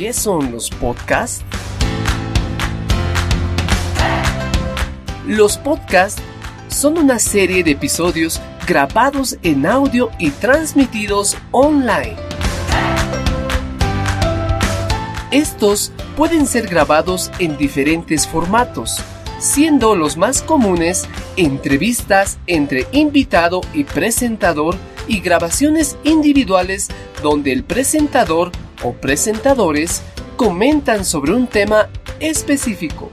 ¿Qué son los podcasts? Los podcasts son una serie de episodios grabados en audio y transmitidos online. Estos pueden ser grabados en diferentes formatos, siendo los más comunes entrevistas entre invitado y presentador y grabaciones individuales donde el presentador o presentadores comentan sobre un tema específico.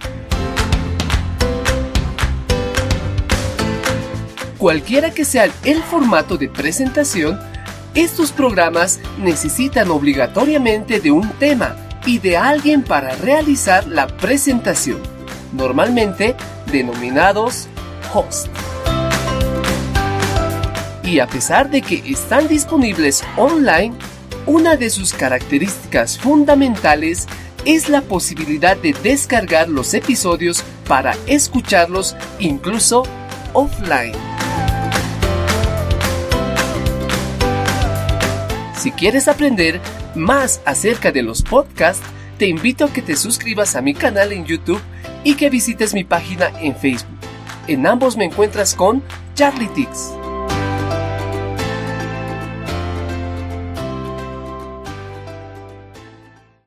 Cualquiera que sea el formato de presentación, estos programas necesitan obligatoriamente de un tema y de alguien para realizar la presentación, normalmente denominados host. Y a pesar de que están disponibles online, una de sus características fundamentales es la posibilidad de descargar los episodios para escucharlos incluso offline. Si quieres aprender más acerca de los podcasts, te invito a que te suscribas a mi canal en YouTube y que visites mi página en Facebook. En ambos me encuentras con Charlie Tix.